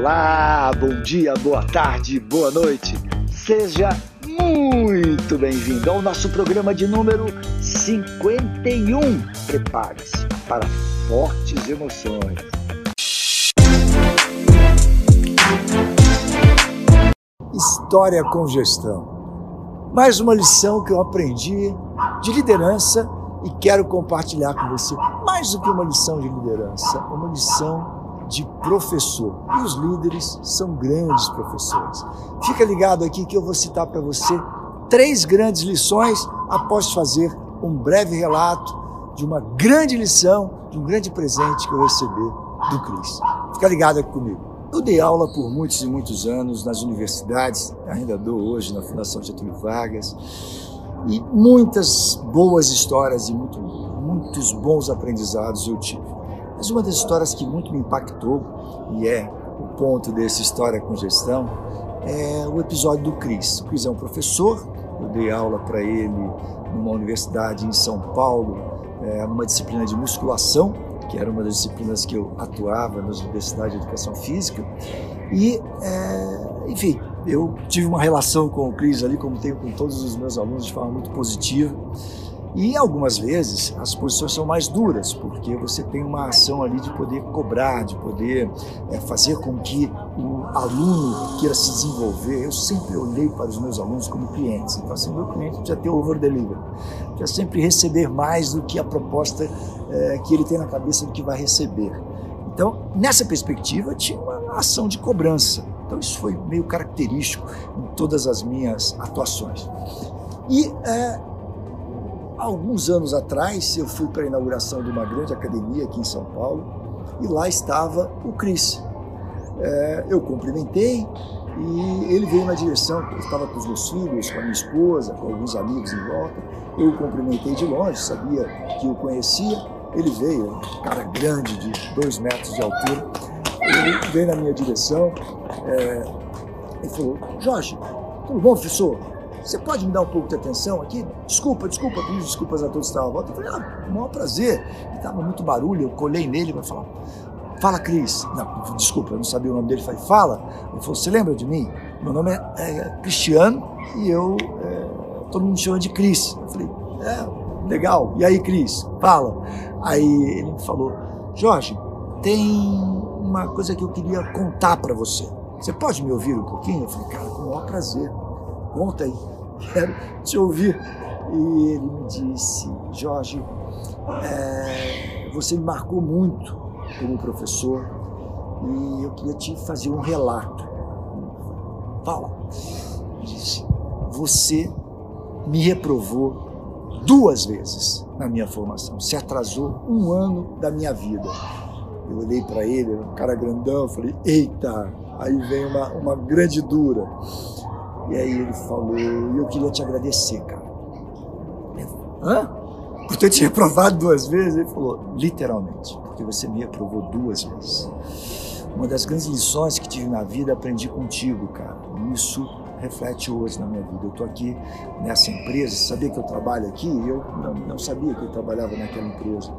olá, bom dia, boa tarde, boa noite. Seja muito bem-vindo ao nosso programa de número 51. Prepare-se para fortes emoções. História com gestão. Mais uma lição que eu aprendi de liderança e quero compartilhar com você. Mais do que uma lição de liderança, uma lição de professor. E os líderes são grandes professores. Fica ligado aqui que eu vou citar para você três grandes lições após fazer um breve relato de uma grande lição, de um grande presente que eu recebi do Cris. Fica ligado aqui comigo. Eu dei aula por muitos e muitos anos nas universidades, ainda dou hoje na Fundação Getúlio Vargas, e muitas boas histórias e muito, muitos bons aprendizados eu tive. Mas uma das histórias que muito me impactou, e é o ponto dessa história com gestão, é o episódio do Cris. O Cris é um professor, eu dei aula para ele numa universidade em São Paulo, é, numa disciplina de musculação, que era uma das disciplinas que eu atuava nas universidades de educação física. E, é, enfim, eu tive uma relação com o Cris ali, como tenho com todos os meus alunos, de forma muito positiva. E algumas vezes as posições são mais duras, porque você tem uma ação ali de poder cobrar, de poder é, fazer com que o aluno queira se desenvolver. Eu sempre olhei para os meus alunos como clientes. Então, assim, meu cliente precisa ter over delivery, precisa sempre receber mais do que a proposta é, que ele tem na cabeça do que vai receber. Então, nessa perspectiva, tinha uma ação de cobrança. Então, isso foi meio característico em todas as minhas atuações. E é, alguns anos atrás, eu fui para a inauguração de uma grande academia aqui em São Paulo e lá estava o Cris. É, eu cumprimentei e ele veio na direção. Eu estava com os meus filhos, com a minha esposa, com alguns amigos em volta. Eu o cumprimentei de longe, sabia que o conhecia. Ele veio, um cara grande, de dois metros de altura. Ele veio na minha direção é, e falou: Jorge, tudo bom, professor? Você pode me dar um pouco de atenção aqui? Desculpa, desculpa, pedi desculpas a todos que estavam à volta. Eu falei, ah, o maior prazer. Estava muito barulho, eu colei nele para falar, fala Cris. Não, desculpa, eu não sabia o nome dele. Falei, fala. Ele falou, você lembra de mim? Meu nome é, é Cristiano e eu, é, todo mundo me chama de Cris. Eu falei, é, legal. E aí, Cris, fala. Aí ele me falou, Jorge, tem uma coisa que eu queria contar para você. Você pode me ouvir um pouquinho? Eu falei, cara, com o maior prazer. Conta aí, quero te ouvir. E ele me disse, Jorge, é, você me marcou muito como professor e eu queria te fazer um relato. Fala. Disse, você me reprovou duas vezes na minha formação. Se atrasou um ano da minha vida. Eu olhei para ele, um cara grandão, falei, eita, aí vem uma, uma grande dura. E aí ele falou, eu queria te agradecer, cara. Hã? Por ter te reprovado duas vezes? Ele falou, literalmente, porque você me reprovou duas vezes. Uma das grandes lições que tive na vida aprendi contigo, cara. E isso reflete hoje na minha vida. Eu estou aqui nessa empresa, sabia que eu trabalho aqui? Eu não, não sabia que eu trabalhava naquela empresa.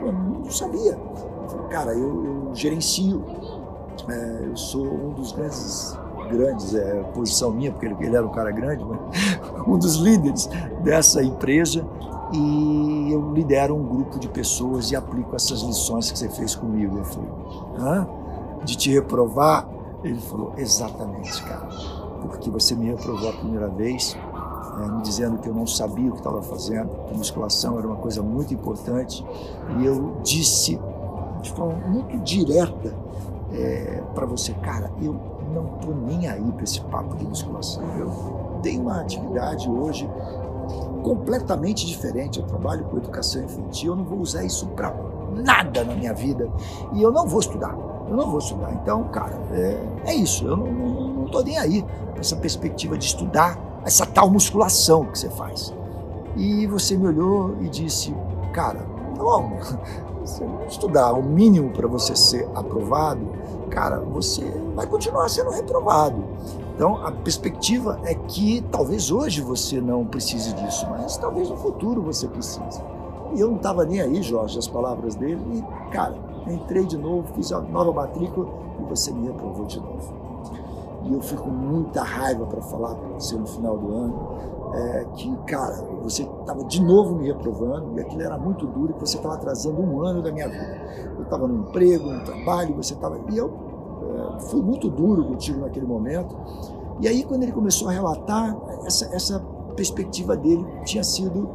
Eu não sabia. Eu falei, cara, eu, eu gerencio. É, eu sou um dos grandes grandes, é posição minha, porque ele, ele era um cara grande, mas um dos líderes dessa empresa e eu lidero um grupo de pessoas e aplico essas lições que você fez comigo. Eu falei, hã? De te reprovar? Ele falou, exatamente, cara, porque você me reprovou a primeira vez, é, me dizendo que eu não sabia o que estava fazendo, que musculação era uma coisa muito importante, e eu disse de forma muito direta é, para você, cara, eu não tô nem aí para esse papo de musculação. Eu tenho uma atividade hoje completamente diferente. Eu trabalho com educação infantil, eu não vou usar isso para nada na minha vida e eu não vou estudar. Eu não vou estudar. Então, cara, é, é isso. Eu não, não, não tô nem aí para essa perspectiva de estudar essa tal musculação que você faz. E você me olhou e disse, cara, não, você não estudar o mínimo para você ser aprovado, cara, você vai continuar sendo reprovado. Então, a perspectiva é que talvez hoje você não precise disso, mas talvez no futuro você precise. E eu não estava nem aí, Jorge, as palavras dele, e, cara, entrei de novo, fiz a nova matrícula, você me reprovou de novo. E eu fico com muita raiva para falar para você no final do ano é, que, cara, você estava de novo me reprovando e aquilo era muito duro e você estava atrasando um ano da minha vida. Eu estava no emprego, no trabalho, você estava. E eu é, fui muito duro contigo naquele momento. E aí, quando ele começou a relatar, essa, essa perspectiva dele tinha sido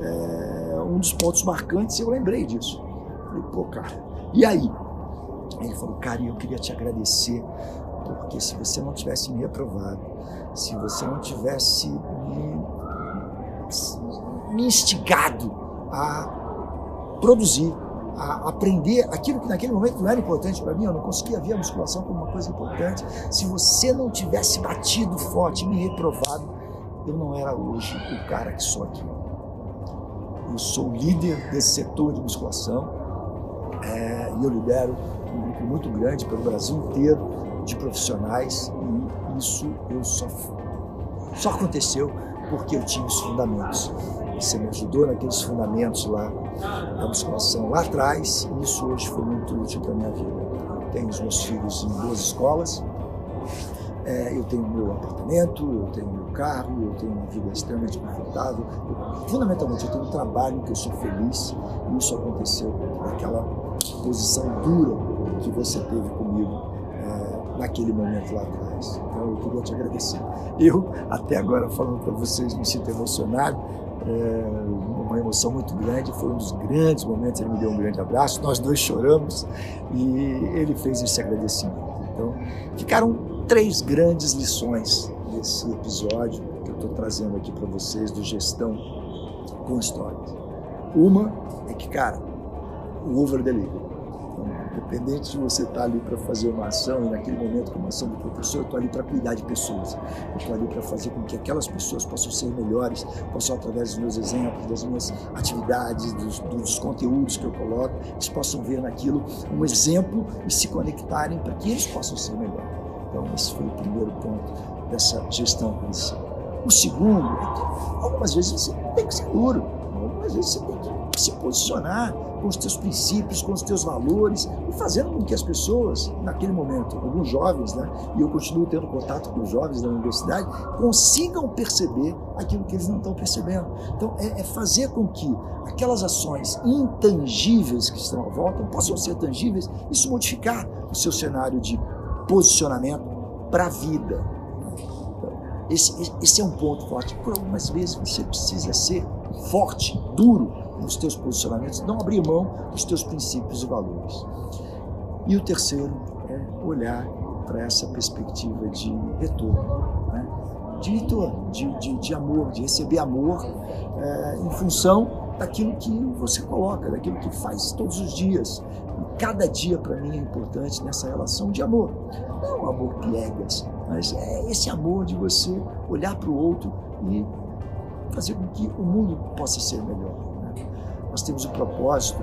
é, um dos pontos marcantes e eu lembrei disso. Falei, pô, cara, e aí? Ele falou, cara, eu queria te agradecer, porque se você não tivesse me reprovado, se você não tivesse me, me instigado a produzir, a aprender aquilo que naquele momento não era importante para mim, eu não conseguia ver a musculação como uma coisa importante. Se você não tivesse batido forte, me reprovado, eu não era hoje o cara que sou aqui. Eu sou líder desse setor de musculação é, e eu lidero um grupo muito grande pelo Brasil inteiro de profissionais e isso eu só, só aconteceu porque eu tinha os fundamentos. Você me ajudou naqueles fundamentos lá da musculação lá atrás e isso hoje foi muito útil para a minha vida. Eu tenho os meus filhos em duas escolas, é, eu tenho meu apartamento, eu tenho meu carro, eu tenho uma vida extremamente confortável. Eu, fundamentalmente, eu tenho um trabalho que eu sou feliz e isso aconteceu naquela posição dura que você teve comigo naquele momento lá atrás. Então, eu queria te agradecer. Eu, até agora, falando para vocês, me sinto emocionado. É uma emoção muito grande, foi um dos grandes momentos. Ele me deu um grande abraço, nós dois choramos e ele fez esse agradecimento. Então, ficaram três grandes lições desse episódio que eu estou trazendo aqui para vocês do Gestão com Histórias. Uma é que, cara, o over delivery. Independente de você estar tá ali para fazer uma ação, e naquele momento, como ação do professor, eu estou ali para cuidar de pessoas. Eu estou ali para fazer com que aquelas pessoas possam ser melhores, possam, através dos meus exemplos, das minhas atividades, dos, dos conteúdos que eu coloco, eles possam ver naquilo um exemplo e se conectarem para que eles possam ser melhores. Então, esse foi o primeiro ponto dessa gestão policial. O segundo é que algumas vezes você tem que ser duro, algumas vezes você tem que se posicionar com os teus princípios, com os teus valores e fazendo com que as pessoas, naquele momento, alguns jovens, né, e eu continuo tendo contato com os jovens da universidade, consigam perceber aquilo que eles não estão percebendo. Então, é, é fazer com que aquelas ações intangíveis que estão à volta possam ser tangíveis, isso modificar o seu cenário de posicionamento para a vida. Esse, esse é um ponto forte. Por algumas vezes você precisa ser forte, duro nos teus posicionamentos, não abrir mão dos teus princípios e valores. E o terceiro é olhar para essa perspectiva de retorno, né? de retorno, de, de, de, amor, de receber amor é, em função daquilo que você coloca, daquilo que faz todos os dias. E cada dia para mim é importante nessa relação de amor. Não amor piegas, mas é esse amor de você olhar para o outro e fazer com que o mundo possa ser melhor. Nós temos o propósito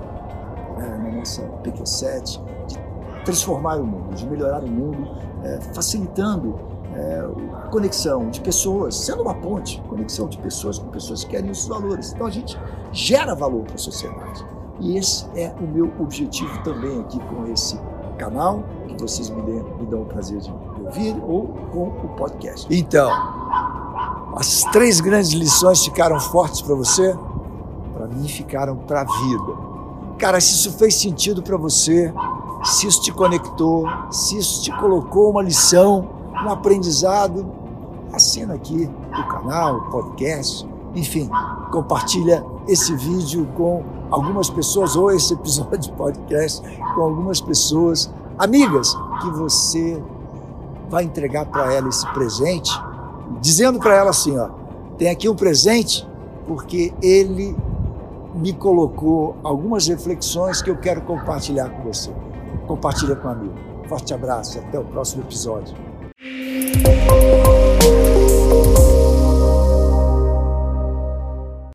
né, na nossa PQ7 de transformar o mundo, de melhorar o mundo, é, facilitando é, a conexão de pessoas, sendo uma ponte, conexão de pessoas com pessoas que querem os valores. Então a gente gera valor para a sociedade. E esse é o meu objetivo também aqui com esse canal, que vocês me, dêem, me dão o prazer de ouvir, ou com o podcast. Então, as três grandes lições ficaram fortes para você? Mim, ficaram para a vida. Cara, se isso fez sentido para você, se isso te conectou, se isso te colocou uma lição, um aprendizado, assina aqui o canal, o podcast, enfim, compartilha esse vídeo com algumas pessoas ou esse episódio de podcast com algumas pessoas amigas que você vai entregar para ela esse presente, dizendo para ela assim, ó, tem aqui um presente porque ele me colocou algumas reflexões que eu quero compartilhar com você. Compartilha com a amigo. Forte abraço, até o próximo episódio.